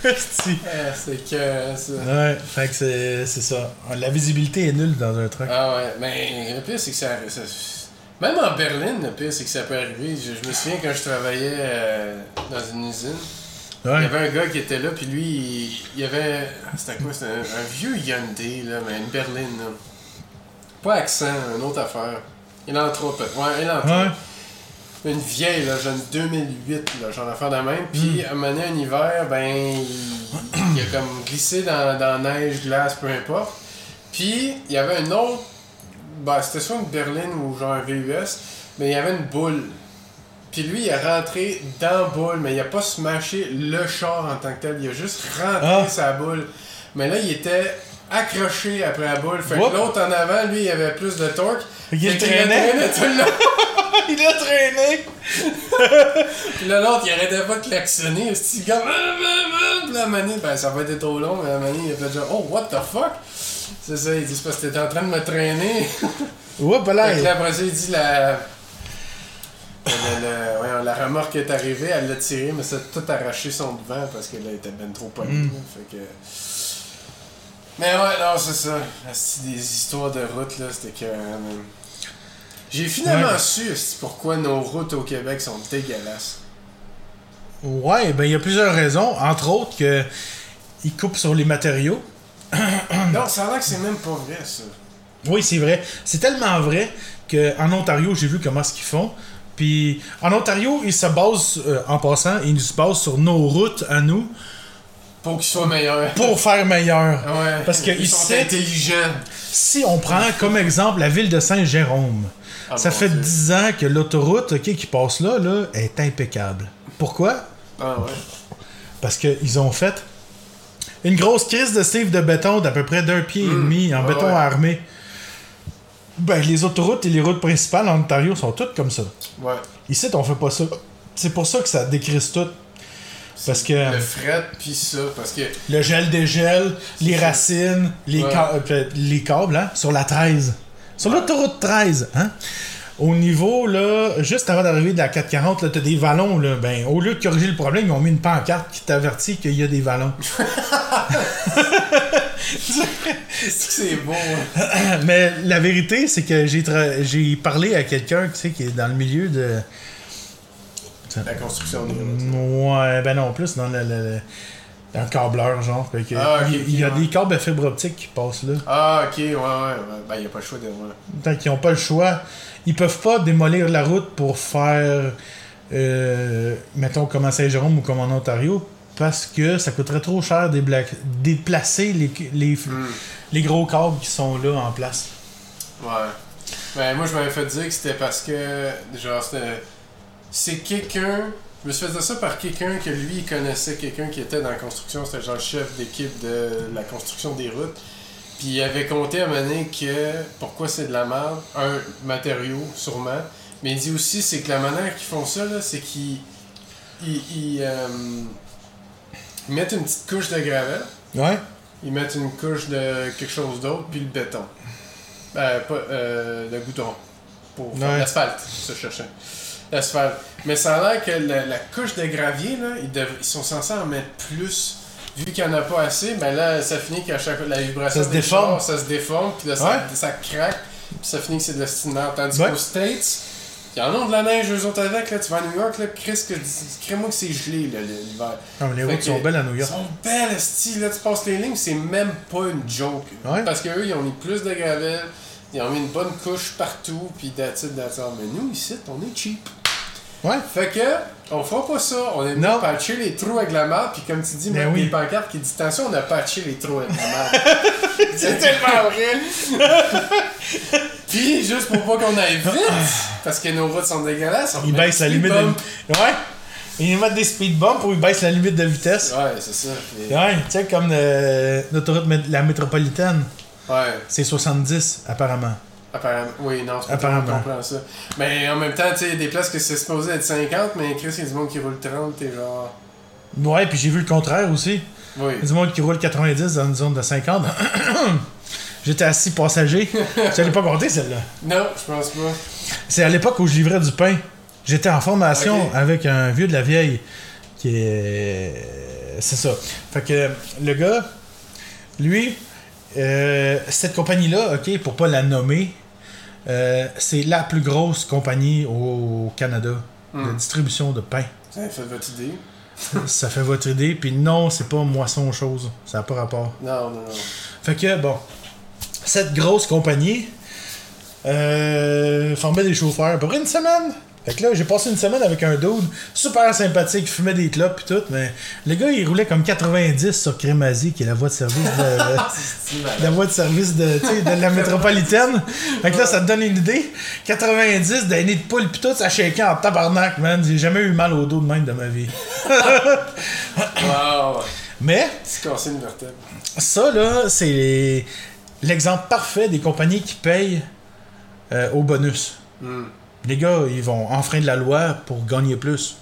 C'est que ça. ouais, fait que c'est c'est ça. La visibilité est nulle dans un truck. Ah ouais, mais le pire c'est que ça, ça- Même en Berlin, le pire c'est que ça peut arriver. Je, je me souviens quand je travaillais euh, dans une usine, il y avait un gars qui était là, puis lui, il, il y avait. C'était quoi C'était un, un vieux Hyundai, là, mais une berline, là. Pas accent, une autre affaire. Il en trop peut-être. Ouais, il en Ouais. Une vieille, là, jeune 2008, là, genre d'affaire de même. Puis, à un moment donné, un hiver, ben, il, il a comme glissé dans, dans neige, glace, peu importe. Puis, il y avait un autre, ben, c'était soit une berline ou genre un VUS, mais il y avait une boule. Puis lui, il est rentré dans la boule, mais il a pas smashé le char en tant que tel. Il a juste rentré Ah. sa boule. Mais là, il était accroché après la boule. Fait Whoop. que l'autre en avant, lui, il avait plus de torque. Qu'il traînait. traînait tout le long. il a traîné. Puis là, l'autre, il arrêtait pas de klaxonner. C'est comme. Puis la manie, ben ça va être trop long, mais la manie, il a fait genre, oh, what the fuck? C'est ça, il dit, c'est parce que t'étais en train de me traîner. Oups, là. là, après ça, il dit, la. le- le- voyons, la remorque est arrivée, elle l'a tiré, mais ça a tout arraché son devant parce qu'elle était ben trop pognée. Mm. Fait que. Mais ouais, non, c'est ça. Des histoires de route, là, c'était que. J'ai finalement Ouais. su pourquoi nos routes au Québec sont dégueulasses. Ouais, ben il y a plusieurs raisons. Entre autres que il coupe sur les matériaux. Non, ça a l'air que c'est même pas vrai, ça. Oui, c'est vrai. C'est tellement vrai qu'en Ontario, j'ai vu comment ce qu'ils font. Puis en Ontario, ils se basent, euh, en passant, ils se basent sur nos routes à nous Pour qu'ils soient meilleurs. pour faire meilleur. Ouais. Parce que ils sont intelligents. Si on prend comme exemple la ville de Saint-Jérôme, Ah, ça fait Dieu. 10 ans que l'autoroute qui passe là, là est impeccable. Pourquoi? Ah ouais. Parce qu'ils ont fait une grosse crise de steve de béton d'à peu près d'un pied et demi en ouais, béton ouais. armé. Ben, les autoroutes et les routes principales en Ontario sont toutes comme ça. Ouais. Ici, on fait pas ça. C'est pour ça que ça décrise tout. Parce que Le fret, pis ça, parce que. le gel dégel, les ça. racines, les, Ouais. ca- euh, les câbles, hein, sur la 13. Sur l'autoroute 13, hein? Au niveau, là, juste avant d'arriver de la 440, là, t'as des vallons, là. Ben, au lieu de corriger le problème, ils ont mis une pancarte qui t'avertit qu'il y a des vallons. C'est beau, hein? Mais la vérité, c'est que j'ai tra- j'ai parlé à quelqu'un, tu sais, qui est dans le milieu de... La construction routes. Ouais, ben non, plus dans le, le- le- le câbleur, genre. Fait que Ah, ok, il, il y a ouais. des câbles à fibre optique qui passent là. Ah, ok, ouais, ouais. Ben, y a pas le choix de. Tant qu'ils n'ont pas le choix, ils peuvent pas démolir la route pour faire, euh, mettons, comme à Saint-Jérôme ou comme en Ontario, parce que ça coûterait trop cher débla- déplacer les, les, Hmm. les gros câbles qui sont là en place. Ouais. Ben, moi, je m'avais fait dire que c'était parce que. Genre, c'était. C'est quelqu'un. Je me suis fait dire ça par quelqu'un que lui, il connaissait quelqu'un qui était dans la construction. C'était genre le chef d'équipe de la construction des routes. Puis il avait compté à donné que pourquoi c'est de la merde. Un, matériau, sûrement. Mais il dit aussi, c'est que la manière qu'ils font ça, c'est qu'ils. Ils, ils, euh, ils mettent une petite couche de gravel. Ouais. Ils mettent une couche de quelque chose d'autre, puis le béton. Euh, pas, euh, le goudron. Pour Ouais. l'asphalte, ça je cherchais. L'asphalte. Mais ça a l'air que la, la couche de gravier, là, ils, dev- ils sont censés en mettre plus. Vu qu'il n'y en a pas assez, ben là, ça finit qu'à chaque fois, la vibration Ça se des déforme. chars, ça se déforme, puis là, ça, Ouais. ça craque. puis ça finit que c'est de la style merde. Tandis Ouais. qu'aux States, ils en ont de la neige, eux autres avec, là. Tu vas à New York, là, Chris, que, crée-moi que c'est gelé, là, l'hiver. Ah, mais les routes sont belles à New York. Ils sont belles, esti, là, tu passes les lignes, c'est même pas une joke. Ouais. Parce qu'eux, ils ont mis plus de gravel, ils ont mis une bonne couche partout, puis that's all. Mais nous, ici, on est cheap. Ouais. Fait que, on fera pas ça. On est venu patcher les trous avec la marde, puis comme tu dis, Ben même oui. des pancartes qui disent attention, on a patché les trous avec la marde. c'est tellement vrai. puis, juste pour pas qu'on aille vite, parce que nos routes sont dégueulasses, on Ils baissent la des limite de... Ouais. Ils mettent des speed bumps ou ils baissent la limite de vitesse. Ouais, c'est ça. Ouais, tu sais, comme l'autoroute la métropolitaine, Ouais. c'est 70 apparemment. Apparemment. Oui, non, c'est pas Apparemment. tout le monde comprend ça. Mais en même temps, tu sais, des places que c'est supposé être 50, mais Chris, il y a du monde qui roule 30, t'es genre. Ouais, puis j'ai vu le contraire aussi. Oui. Il y a du monde qui roule 90 dans une zone de 50. J'étais assis passager. Je l'ai pas compté celle-là. Non, je pense pas. C'est à l'époque où je livrais du pain. J'étais en formation avec un vieux de la vieille qui est. C'est ça. Fait que le gars, lui, euh, cette compagnie-là, ok, pour pas la nommer, euh, c'est la plus grosse compagnie au Canada de Hmm. distribution de pain. Ça fait votre idée? ça fait votre idée, puis non, c'est pas moisson chose. Ça n'a pas rapport. Non, non, non. Fait que, bon, cette grosse compagnie euh, formait des chauffeurs à peu près une semaine. Fait que là, j'ai passé une semaine avec un dude super sympathique, fumait des clopes pis tout, mais le gars, il roulait comme 90 sur Crémazie, qui est la voie de service de, la voie de service de, la métropolitaine. Fait que là, ça te donne une idée. 90 d'un nid de poule pis tout, ça shakeait en tabarnak, man. J'ai jamais eu mal au dos de même de ma vie. Wow. Mais, une vertèbre. Ça, là, c'est l'exemple parfait des compagnies qui payent euh, au bonus. Hmm. Les gars, ils vont enfreindre la loi pour gagner plus.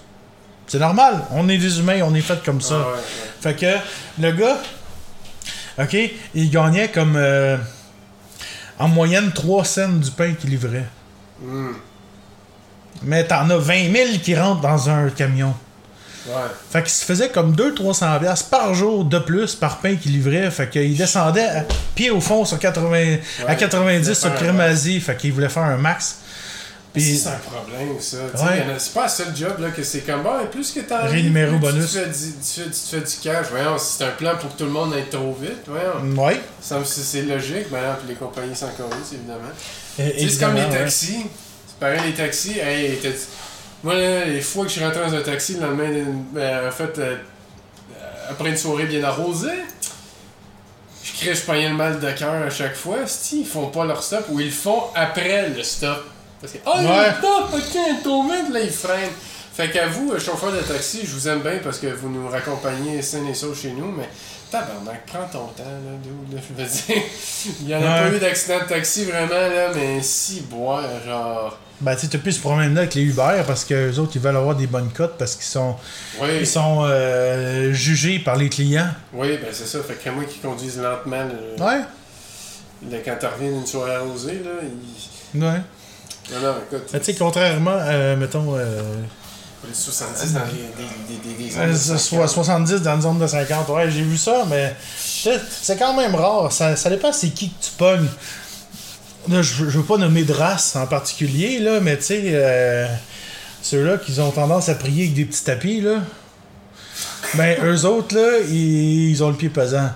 C'est normal. On est des humains, on est fait comme ça. Ah, ouais, ouais. Fait que le gars, OK, il gagnait comme euh, en moyenne 3 cents du pain qu'il livrait. Hmm. Mais t'en as 20 000 qui rentrent dans un camion. Ouais. Fait qu'il se faisait comme 200-300$ piastres par jour de plus par pain qu'il livrait. Fait qu'il descendait à pied au fond sur 80, à Ouais, 90 il voulait sur Crémazie. Fait qu'il voulait faire un max. Puis, C'est un problème, ça. Tu Ouais. C'est pas le seul job là, que c'est comme bon, et plus que au tu bonus. te fais du- Tu, fais, tu te fais du cash. Voyons, c'est un plan pour que tout le monde aille trop vite, voyons. ouais. Ça C'est logique, puis les compagnies s'en connaissent, évidemment. Tu sais, c'est comme les ouais. taxis. C'est pareil, les taxis. Hey, t'as- moi, là, les fois que je suis rentré dans un taxi, le lendemain, ben, en fait, euh, euh, après une soirée bien arrosée, je crée, je prenais le mal de cœur à chaque fois. Si ils font pas leur stop ou ils le font après le stop. Parce que, oh, il Ouais. un stop, ok, tombé, puis là, ils freinent. Fait qu'à vous, euh, chauffeur de taxi, je vous aime bien parce que vous nous raccompagnez sain et sauf chez nous, mais tabarnak, prends ton temps, là, dude, là, je veux dire. Il y en a Ouais. pas eu d'accident de taxi vraiment, là, mais si, boire, genre. Ben, tu sais, plus ce problème-là avec les Uber parce que les autres, ils veulent avoir des bonnes cotes parce qu'ils sont, Oui, ils sont euh, jugés par les clients. oui, ben c'est ça. Fait que moi qui conduisent lentement, le- Ouais. le- quand tu reviens d'une soirée arrosée, là, il... Ouais. Non, non, écoute, Ben, tu sais, contrairement, euh, mettons, euh, les 70 dans les, des, des, des, des euh, zones de soit 50. 70 dans une zone de 50. Ouais, j'ai vu ça, mais c'est c'est quand même rare. Ça, ça dépend c'est qui que tu pognes. Là, je, je veux pas nommer de race en particulier, là, mais tu sais, euh, ceux-là qui ont tendance à prier avec des petits tapis, là, ben, eux autres, là, ils, ils ont le pied pesant.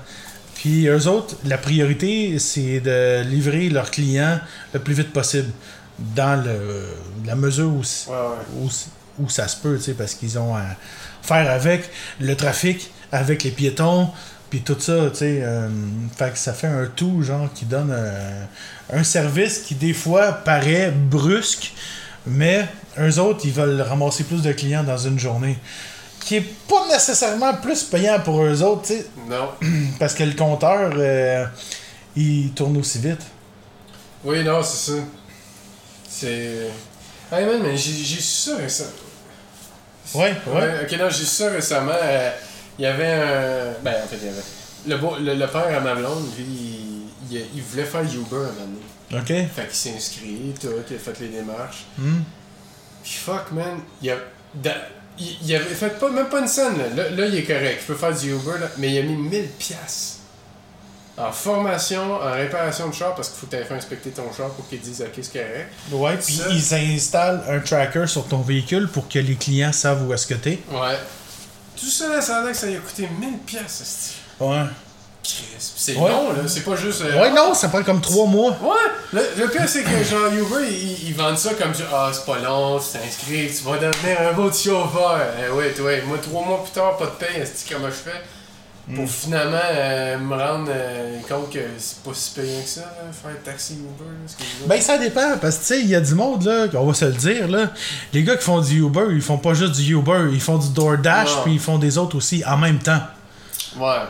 Puis eux autres, la priorité, c'est de livrer leurs clients le plus vite possible. Dans le, la mesure où, Ouais, ouais. où, où ça se peut, parce qu'ils ont à faire avec le trafic, avec les piétons, puis tout ça, tu sais. euh, fait que ça fait un tout, genre, qui donne euh, un service qui, des fois, paraît brusque, mais eux autres, ils veulent ramasser plus de clients dans une journée. Qui est pas nécessairement plus payant pour eux autres, tu sais, Non. parce que le compteur, euh, il tourne aussi vite. Oui, non, c'est ça. C'est. Hey man, mais j'ai su ça récemment. Ouais, ouais. ok, non, j'ai su ça récemment. euh, Il y avait un. Ben, en fait, il y avait. Le, beau- le, le père à ma blonde, lui, il, il, il voulait faire Uber un moment donné. Ok. Fait qu'il s'est inscrit, tout, il a fait les démarches. Hmm. Puis fuck, man, il a. da- il, il avait fait pas, même pas une scène, là. là. là, il est correct, je peux faire du Uber, là, mais il a mis 1000 piastres. En formation, en réparation de char, parce qu'il faut que tu inspecter ton char pour qu'ils disent ok, c'est correct. Ouais, puis ils installent un tracker sur ton véhicule pour que les clients savent où est-ce que t'es. Ouais. Tout ça, ça a que ça lui a coûté 1000 pièces, Ouais. C'est Ouais. long, là. C'est pas juste. euh, Ouais, non, ça prend comme trois mois. Ouais, le, le pire c'est que genre Uber, ils, ils vendent ça comme ah c'est pas long, tu t'inscris, tu vas devenir un beau chauffeur. Eh ouais, ouais, moi trois mois plus tard, pas de paye, est-ce que comment je fais? Pour finalement euh, me rendre euh, compte que c'est pas si payant que ça, là, faire taxi Uber, là. Ben ça dépend, parce que tu sais, il y a du monde là, on va se le dire là. Les gars qui font du Uber, ils font pas juste du Uber, ils font du DoorDash, puis ils font des autres aussi en même temps. Ouais.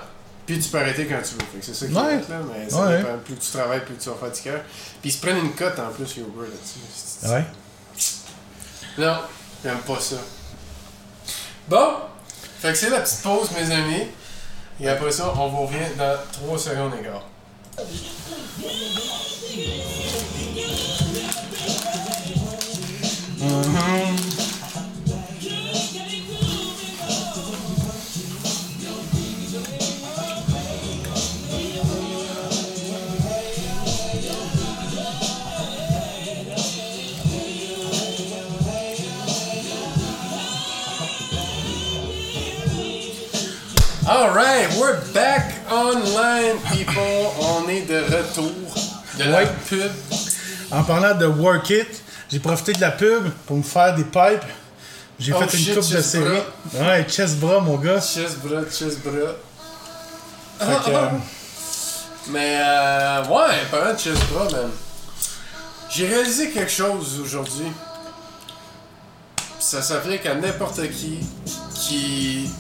Puis tu peux arrêter quand tu veux. C'est ça qui Ouais. là, mais ça Ouais. dépend. Plus tu travailles, plus tu vas faire du cœur. Puis ils se prennent une cote en plus Uber là-dessus. Ouais. Non, j'aime pas ça. Bon, fait que c'est la petite pause, mes amis. Et après ça, on vous revient dans 3 secondes, les gars. Alright, we're back online, people. On est de retour de la Ouais. pub. En parlant de Work It, j'ai profité de la pub pour me faire des pipes. J'ai Oh fait une coupe de série. Ouais, chest bras, mon gars. Chest bras, chest bras. Fait que, euh, Mais euh, ouais, parlant de chest bras, man. J'ai réalisé quelque chose aujourd'hui. Ça s'applique à n'importe qui qui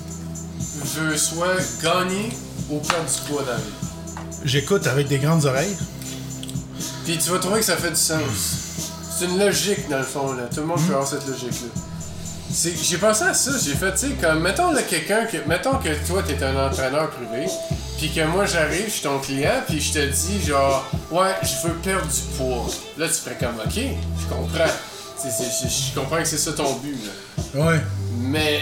veut soit gagner ou perdre du poids dans la vie. j'écoute avec des grandes oreilles. Puis tu vas trouver que ça fait du sens. C'est une logique dans le fond, là. Tout le monde peut avoir cette logique-là. J'ai pensé à ça, j'ai fait, tu sais, comme, mettons là, quelqu'un que, mettons que toi t'es un entraîneur privé, puis que moi j'arrive, je suis ton client, puis je te dis genre, ouais, je veux perdre du poids. Là tu ferais comme, ok, je comprends. Je comprends que c'est ça ton but, là. Ouais. Mais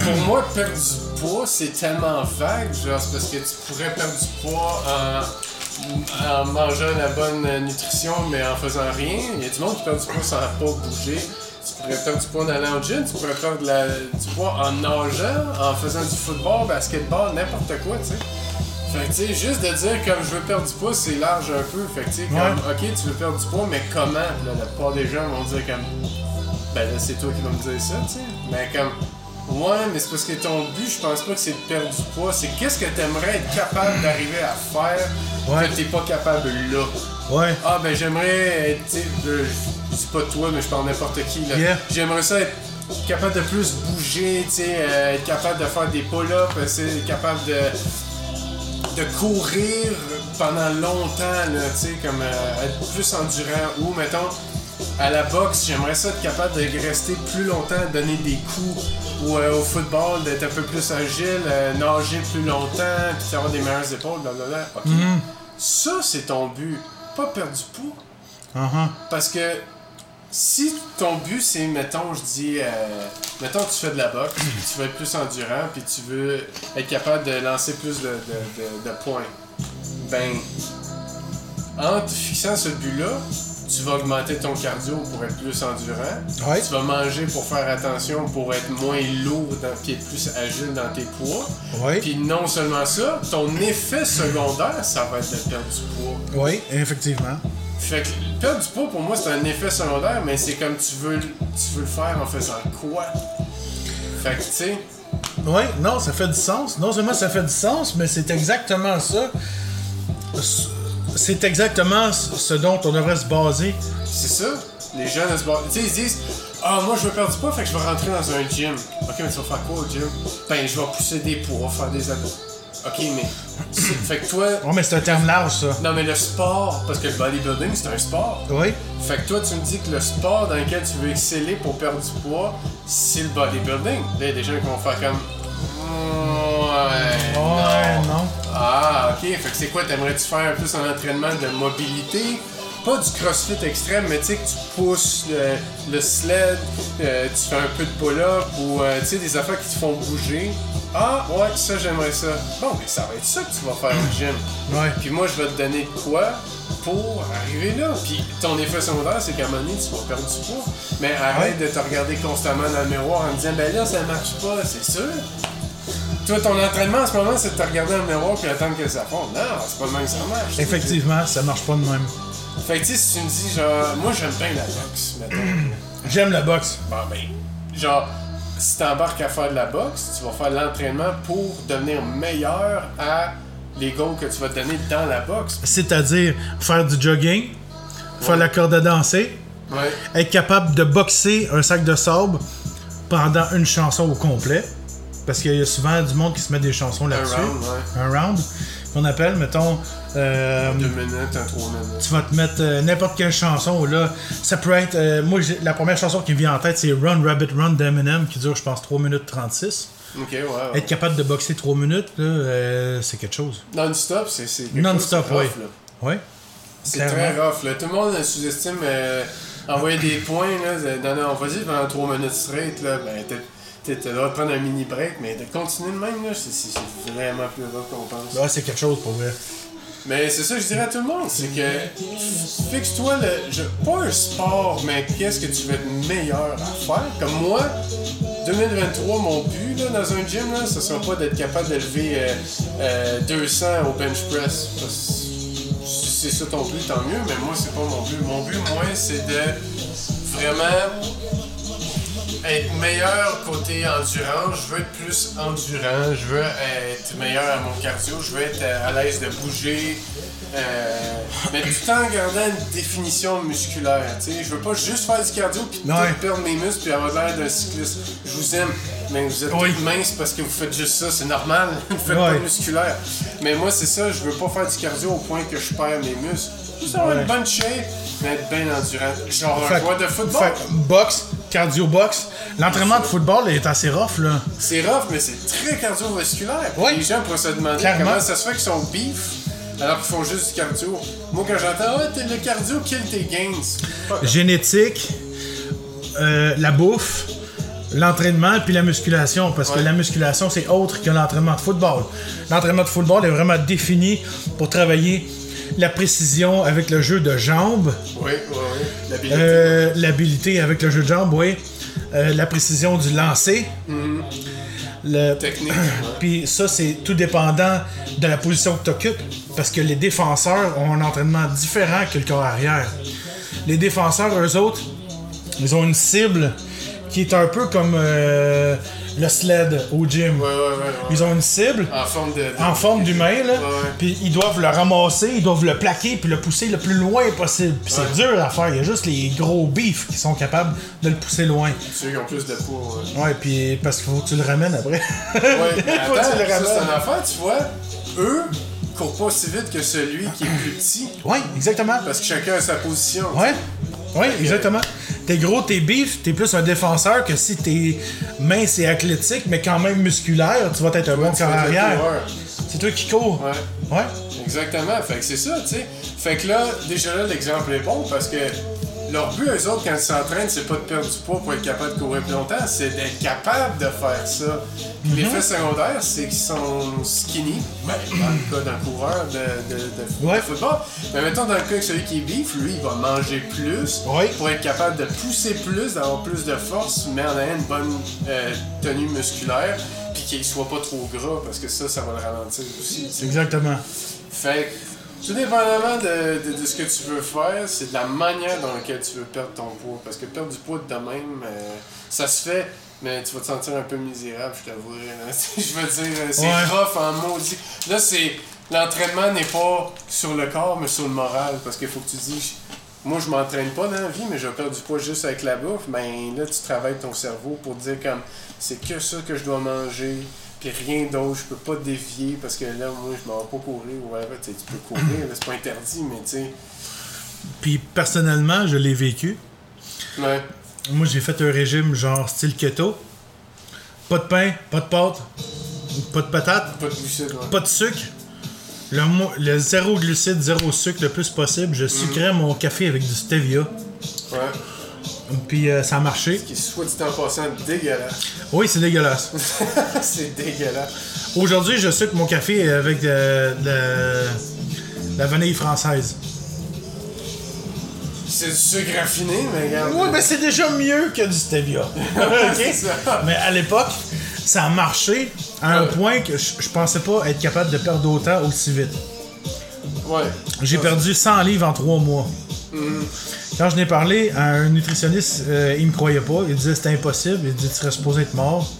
pour moi, perdre du poids, c'est tellement vague. Genre, c'est parce que tu pourrais perdre du poids en, en mangeant la bonne nutrition, mais en faisant rien. Il y a du monde qui perd du poids sans pas bouger. Tu pourrais perdre du poids en allant au gym, tu pourrais perdre la- du poids en nageant, en faisant du football, basketball, n'importe quoi, tu sais. Fait que, tu sais, juste de dire comme je veux perdre du poids, c'est large un peu. Fait que, tu sais, comme, ok, tu veux perdre du poids, mais comment? Là, la plupart des gens vont dire comme, ben là, c'est toi qui vas me dire ça, tu sais. Mais comme, ouais, mais c'est parce que ton but, je pense pas que c'est de perdre du poids. C'est qu'est-ce que t'aimerais être capable d'arriver à faire Ouais. que t'es pas capable là. Ouais. Ah, ben j'aimerais être, tu sais, euh, je dis pas toi, mais je parle n'importe qui, là. Yeah. J'aimerais ça être capable de plus bouger, tu sais, euh, être capable de faire des pull-ups, euh, être capable de de courir pendant longtemps, tu sais, comme euh, être plus endurant. Ou, mettons, à la boxe, j'aimerais ça être capable de rester plus longtemps, donner des coups. Ou euh, au football, d'être un peu plus agile, euh, nager plus longtemps, puis avoir des meilleures épaules, blablabla. Ok. Ça, c'est ton but. Pas perdre du poids. Uh-huh. Parce que si ton but c'est, mettons, je dis, euh, mettons tu fais de la boxe, puis tu veux être plus endurant, puis tu veux être capable de lancer plus de, de, de- de points, ben, en te fixant ce but-là, tu vas augmenter ton cardio pour être plus endurant. Ouais. Tu vas manger pour faire attention, pour être moins lourd, dans, puis être plus agile dans tes poids. Ouais. Puis non seulement ça, ton effet secondaire, ça va être de perdre du poids. Ouais, effectivement. Fait que perdre du poids pour moi c'est un effet secondaire, mais c'est comme tu veux, le- tu veux le faire en faisant quoi? Fait que tu sais, Ouais, non, ça fait du sens. Non seulement ça fait du sens, mais c'est exactement ça. C'est exactement ce dont on devrait se baser. c'est ça. Les jeunes, se basent- tu sais, ils se disent Ah, moi je veux perdre du poids, fait que je vais rentrer dans un gym. Ok, mais tu vas faire quoi au gym? Ben, je vais pousser des poids, faire des abdos. Ok, mais. Fait que toi. Ouais, mais c'est un terme large, ça. Non, mais le sport, parce que le bodybuilding c'est un sport. Oui. Fait que toi, tu me dis que le sport dans lequel tu veux exceller pour perdre du poids, c'est le bodybuilding. Là, il y a des gens qui vont faire comme. Ouais. Ouais, non. Ah, ok. Fait que c'est quoi? T'aimerais-tu faire plus un entraînement de mobilité? Pas du crossfit extrême, mais tu sais que tu pousses le, le sled, euh, tu fais un peu de pull-up ou euh, tu sais des affaires qui te font bouger. Ah ouais, ça j'aimerais ça. Bon, mais ça va être ça que tu vas faire au gym. Ouais. Puis moi je vais te donner de quoi pour arriver là. Puis ton effet secondaire, c'est qu'à un moment donné, tu vas perdre du poids. Mais arrête de te regarder constamment dans le miroir en te disant ben là ça marche pas, c'est sûr. Toi, ton entraînement en ce moment, c'est de te regarder dans le miroir puis attendre que ça fonde. Non, c'est pas le même que ça marche. Effectivement, ça marche pas de même. Fait que tu sais, si tu me dis, genre, moi j'aime bien la boxe, mettons. J'aime la boxe. bon, ben, genre, si t'embarques à faire de la boxe, tu vas faire l'entraînement pour devenir meilleur à les goals que tu vas te donner dans la boxe. C'est-à-dire faire du jogging, faire la corde à danser, Ouais. être capable de boxer un sac de sable pendant une chanson au complet. Parce qu'il y a souvent du monde qui se met des chansons là-dessus. round, ouais. Un round. Qu'on appelle, mettons, euh, Deux minutes, un trois minutes. tu vas te mettre euh, n'importe quelle chanson là. Ça peut être. euh, moi, la première chanson qui me vient en tête, c'est Run Rabbit Run d'Eminem, qui dure, je pense, 3 minutes 36. Ok, ouais. ouais. Être capable de boxer 3 minutes, là, euh, c'est quelque chose. Non-stop, c'est Non-stop, oui. Oui. C'est très rough. Là. Tout le monde sous-estime envoyer des points. Là, non, non, vas-y pendant 3 minutes straight. Là, ben, droit de prendre un mini break, mais de continuer de même, là, c'est- vraiment plus rough qu'on pense. Ouais, c'est quelque chose pour vrai. Mais c'est ça que je dirais à tout le monde, c'est que fixe-toi le. je- pas un sport, mais qu'est-ce que tu veux être meilleur à faire. Comme moi, 2023, mon but là, dans un gym, là, ce sera pas d'être capable de lever euh, euh, 200 au bench press. Si c'est ça ton but, tant mieux, mais moi, c'est pas mon but. Mon but, moi, c'est de vraiment être meilleur côté endurance, je veux être plus endurant, je veux être meilleur à mon cardio, je veux être euh, à l'aise de bouger, euh, mais tout en gardant une définition musculaire. tu sais. Je veux pas juste faire du cardio puis Ouais. perdre mes muscles puis avoir l'air d'un cycliste. Je vous aime, mais vous êtes Oui. minces parce que vous faites juste ça, c'est normal. vous faites Ouais. pas musculaire. Mais moi, c'est ça, je veux pas faire du cardio au point que je perds mes muscles. Juste avoir Ouais. une bonne shape, mais être bien endurant. Genre Fait un joueur de football. Fait boxe, cardio boxe. L'entraînement de football est assez rough, là. C'est rough, mais c'est très cardiovasculaire. Oui. Les gens pourraient se demander Clairement. comment ça se fait qu'ils sont beef alors qu'ils font juste du cardio. Moi, quand j'entends Ah, le cardio kill tes gains. Génétique, euh, la bouffe, l'entraînement puis la musculation. Parce que la musculation, c'est autre que l'entraînement de football. L'entraînement de football est vraiment défini pour travailler la précision avec le jeu de jambes, Oui, oui, oui. L'habilité. euh, avec le jeu de jambes, oui. Euh, la précision du lancer. Le- Technique. Puis ça, c'est tout dépendant de la position que tu occupes. Parce que les défenseurs ont un entraînement différent que le corps arrière. Les défenseurs, eux autres, ils ont une cible qui est un peu comme euh, le sled au gym. Ouais, ouais, ouais. Ils ont une cible En forme de. de- en forme d'humain. Puis ils doivent le ramasser, ils doivent le plaquer, puis le pousser le plus loin possible. C'est dur à faire. Il y a juste les gros beefs qui sont capables de le pousser loin. Ceux qui ont plus de poids. Ouais, puis parce qu'il faut que tu le ramènes après. ouais mais Faut que tu le ça, c'est ramènes. une affaire, tu vois. Eux courent pas aussi vite que celui qui est plus petit. Ouais, exactement. Parce que chacun a sa position. Ouais. Ouais, exactement. T'es gros, t'es bif, t'es plus un défenseur que si t'es mince et athlétique, mais quand même musculaire, tu vas être un bon carrière. C'est toi qui cours. Ouais. Ouais. Exactement. Fait que c'est ça, tu sais. Fait que là, déjà là, l'exemple est bon parce que leur but, eux autres, quand ils s'entraînent, c'est pas de perdre du poids pour être capable de courir plus longtemps, c'est d'être capable de faire ça. Puis l'effet secondaire, c'est qu'ils sont skinny, ben, dans le cas d'un coureur de, de, de- Ouais. de football. Mais mettons, dans le cas que celui qui est beef, lui, il va manger plus Ouais. pour être capable de pousser plus, d'avoir plus de force, mais en ayant une bonne euh, tenue musculaire, puis qu'il soit pas trop gras, parce que ça, ça va le ralentir aussi. tu sais. Exactement. Fait que, tout dépendamment de, de- de ce que tu veux faire, c'est de la manière dans laquelle tu veux perdre ton poids. Parce que perdre du poids de même, euh, ça se fait, mais tu vas te sentir un peu misérable, je t'avouerai. je veux dire, c'est Ouais. rough en maudit. Là, c'est. L'entraînement n'est pas sur le corps, mais sur le moral. Parce qu'il faut que tu dis. Moi, je m'entraîne pas dans la vie, mais je perds du poids juste avec la bouffe. Ben là, tu travailles ton cerveau pour dire comme c'est que ça que je dois manger, puis rien d'autre, je peux pas dévier parce que là, moi, je m'en vais pas courir ou whatever. Tu peux courir, c'est pas interdit, mais tu sais. Puis personnellement, je l'ai vécu. Ouais. Moi, j'ai fait un régime genre style keto. Pas de pain, pas de pâte, pas de patates, Pas de glucides, ouais. pas de sucre. le, zéro glucide, zéro sucre le plus possible. Je sucrais mon café avec du stevia. Ouais. Puis euh, ça a marché. Qui, soit dit en passant, dégueulasse. Oui, c'est dégueulasse. c'est dégueulasse. Aujourd'hui, je sucre mon café avec de, de- de la vanille française. C'est du sucre raffiné, mais regarde. Oui, mais c'est déjà mieux que du stevia. Mais à l'époque, ça a marché à un Ouais. point que je, je pensais pas être capable de perdre autant aussi vite. Ouais. J'ai perdu 100 livres en 3 mois. Quand je n'ai parlé à un nutritionniste, euh, il me croyait pas. Il disait que c'était impossible. Il disait que tu serais supposé être mort.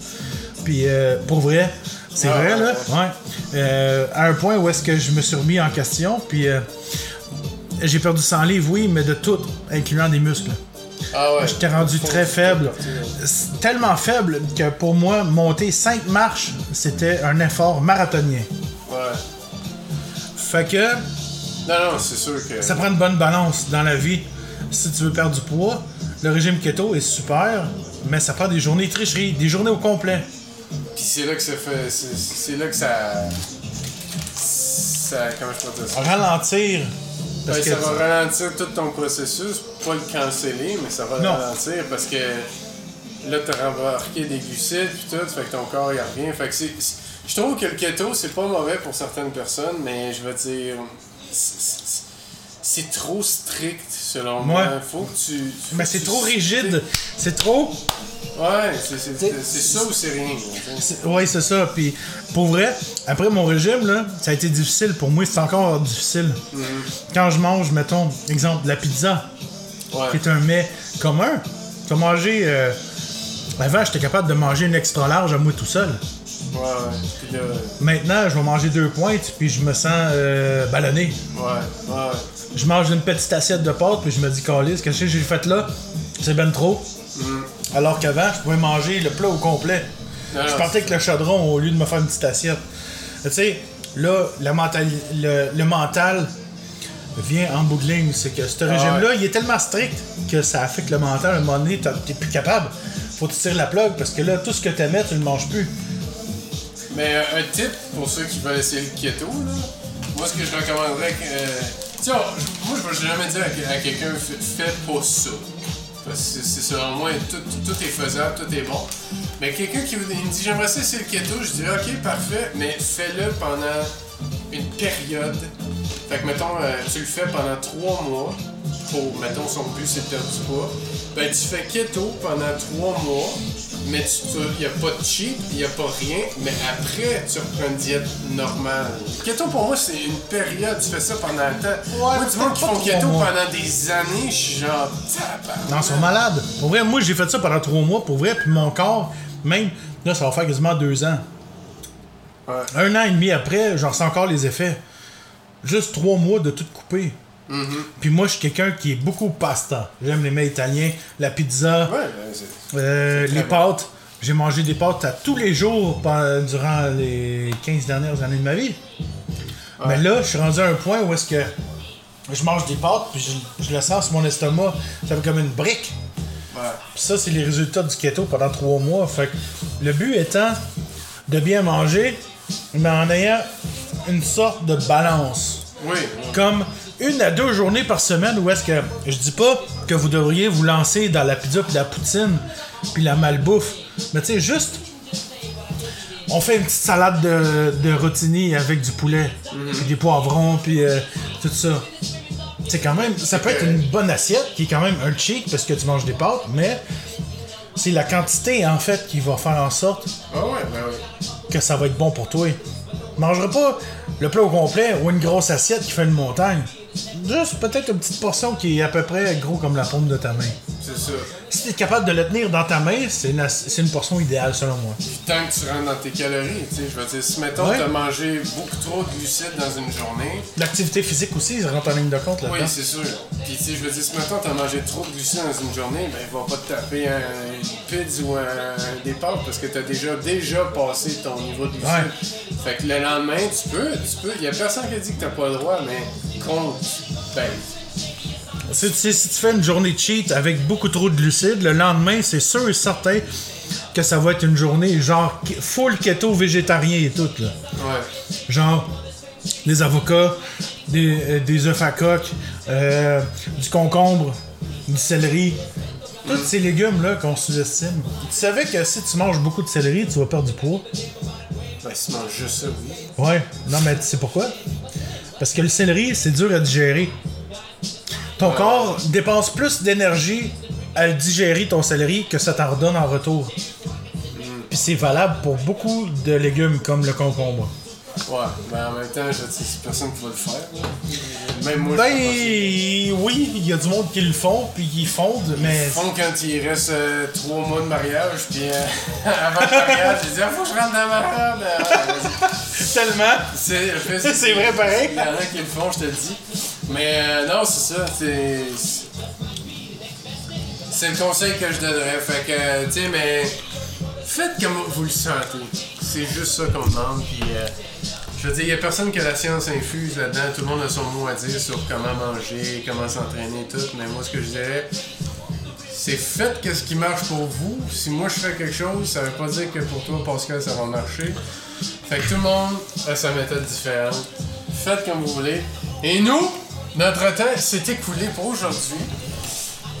Puis euh, pour vrai, c'est Ah, vrai là. ouais. Euh, à un point où est-ce que je me suis remis en question. Puis euh, j'ai perdu 100 livres, oui, mais de tout, incluant des muscles. Ah ouais. J'étais rendu très faible. Tellement faible que pour moi, monter 5 marches, c'était un effort marathonien. Ouais. Fait que Non, non, c'est sûr que. ça prend une bonne balance dans la vie. Si tu veux perdre du poids, le régime keto est super, mais ça prend des journées de tricherie, des journées au complet. Puis c'est là que ça fait. C'est là que ça. Ça. Comment je peux dire ça? Ralentir. Parce Ouais, que ça va ralentir tout ton processus, pas le canceller, mais ça va Non. ralentir parce que là, t'as rembarqué des glucides puis tout, fait que ton corps il revient. Fait que c'est- Je trouve que le keto, c'est pas mauvais pour certaines personnes, mais je veux dire. C'est- trop strict selon moi. Ouais. Faut que tu. faut mais c'est tu trop rigide. C'est trop. Ouais, c'est- ça ou c'est rien. Ouais, c'est ça. Puis pour vrai, après mon régime, là, ça a été difficile. Pour moi, c'est encore difficile. Quand je mange, mettons, exemple, de la pizza. qui est un mets commun. Tu vas manger. euh, Avant, j'étais capable de manger une extra large à moi tout seul. Ouais, ouais. Puis là, Maintenant, je vais manger deux pointes, puis je me sens euh, ballonné. ouais, ouais. Je mange une petite assiette de pâtes, puis je me dis, Calice, qu'est-ce que j'ai fait là? C'est ben trop. Alors qu'avant, je pouvais manger le plat au complet. Non, je non, partais avec le chaudron au lieu de me faire une petite assiette. Tu sais, là, la le, le mental vient en bout de ligne. C'est que ce régime-là, ouais. il est tellement strict que ça affecte le mental. À un moment donné, t'as- t'es plus capable. Faut que tu tires la plug parce que là, tout ce que t'aimais, tu le manges plus. Mais un tip pour ceux qui veulent essayer le keto, là, moi ce que je recommanderais, euh, on- moi je vais jamais dire à, quelqu'un fais pas ça. Parce que c'est- selon moi, tout, tout est faisable, tout est bon. Mais quelqu'un qui me dit j'aimerais essayer le keto, je dirais ok parfait, mais fais-le pendant une période. Fait que mettons, euh, tu le fais pendant trois mois, pour, mettons, son but c'est de perdre du poids. Ben tu fais keto pendant trois mois, mais il n'y a pas de cheat, il n'y a pas rien, mais après tu reprends une diète normale. Keto pour moi c'est une période, tu fais ça pendant un temps. moi du monde qui font keto mois. pendant des années, je suis genre tabarnak. Non, ils sont malades. Pour vrai, moi, j'ai fait ça pendant trois mois, pour vrai, puis mon corps, même, là, ça va faire quasiment deux ans. Ouais. Un an et demi après, j'en ressens encore les effets. Juste trois mois de tout couper. Mm-hmm. Puis moi, je suis quelqu'un qui est beaucoup pasta. J'aime les mets italiens, la pizza, Ouais, ben, euh, les pâtes. J'ai mangé des pâtes à tous les jours pendant- durant les 15 dernières années de ma vie. Mais là, je suis rendu à un point où est-ce que je mange des pâtes, puis je, je le sens sur mon estomac. Ça fait comme une brique. ouais. Puis ça, c'est les résultats du keto pendant trois mois. Fait que le but étant de bien manger, mais en ayant une sorte de balance. Oui, oui. Comme une à deux journées par semaine où est-ce que. Je dis pas que vous devriez vous lancer dans la pizza puis la poutine puis la malbouffe. Mais tu sais, juste. On fait une petite salade de, de rotini avec du poulet, puis des poivrons, puis euh, tout ça. C'est quand même. Ça peut être une bonne assiette qui est quand même un cheat parce que tu manges des pâtes, mais c'est la quantité en fait qui va faire en sorte Ah ouais, ben que ça va être bon pour toi. Tu mangeras pas le plat au complet ou une grosse assiette qui fait une montagne. Juste peut-être une petite portion qui est à peu près gros comme la paume de ta main. C'est ça. Si tu es capable de le tenir dans ta main, c'est une, une portion idéale selon moi. Puis tant que tu rentres dans tes calories, tu sais, je veux dire, si mettons Ouais. t'as mangé beaucoup trop de glucides dans une journée, L'activité physique aussi, ça rentre en ligne de compte là-dedans. oui, c'est sûr. Puis tu sais, je veux dire, si mettons t'as mangé trop de glucides dans une journée, ben il va pas te taper un, une pizza ou un, des pâtes parce que t'as déjà, déjà passé ton niveau de glucides. Fait que le lendemain, tu peux, tu peux, y a personne qui a dit que t'as pas le droit, mais compte, ben, Si, si- si tu fais une journée cheat avec beaucoup trop de glucides, le lendemain, c'est sûr et certain que ça va être une journée genre full keto végétarien et tout. Là. ouais. Genre les avocats, des, euh, des œufs à coque, euh, du concombre, du céleri. Tous ces légumes-là qu'on sous-estime. Tu savais que si tu manges beaucoup de céleri, tu vas perdre du poids? Ben, si tu manges juste ça, oui. Ouais. Non, mais tu sais pourquoi? Parce que le céleri, c'est dur à digérer. Ton corps dépense plus d'énergie à digérer ton céleri que ça t'en redonne en retour. Puis c'est valable pour beaucoup de légumes comme le concombre. Ouais, mais en même temps, je dis, c'est personne qui va le faire. Même moi, Ben je oui, il y a du monde qui le font puis qui fondent, mais pas fond quand il reste euh, trois mois de mariage, puis euh, avant le mariage, j'ai dit, ah, faut que je rentre dans ma robe. Tellement. C'est C'est vrai pareil. Il y en a qui le font, je te le dis. Mais euh, non, c'est ça. C'est. Le conseil que je donnerais. Fait que, tu sais, mais. Faites comme vous le sentez. C'est juste ça qu'on demande. Puis, euh, je veux dire, il n'y a personne que la science infuse là-dedans. Tout le monde a son mot à dire sur comment manger, comment s'entraîner, tout. Mais moi, ce que je dirais, c'est faites ce qui marche pour vous. Si moi je fais quelque chose, ça veut pas dire que pour toi, Pascal, ça va marcher. Fait que tout le monde a sa méthode différente. Faites comme vous voulez. Et nous, notre temps s'est écoulé pour aujourd'hui.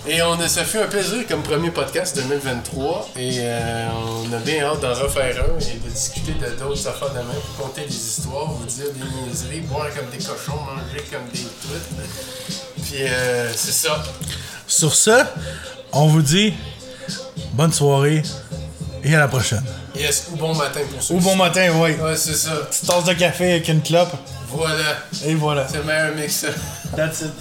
Et on a, ça fait un plaisir comme premier podcast 2023. Et euh, on a bien hâte d'en refaire un et de discuter de d'autres affaires demain pour compter des histoires, vous dire des niaiseries, boire comme des cochons, manger comme des truites. Puis euh, c'est ça. Sur ce, on vous dit bonne soirée et à la prochaine. Yes, ou bon matin pour ceux Ou bon matin, oui. Ouais, c'est ça. Petite tasse de café avec une clope. Voilà. Et voilà. C'est le meilleur mix. ça. That's it.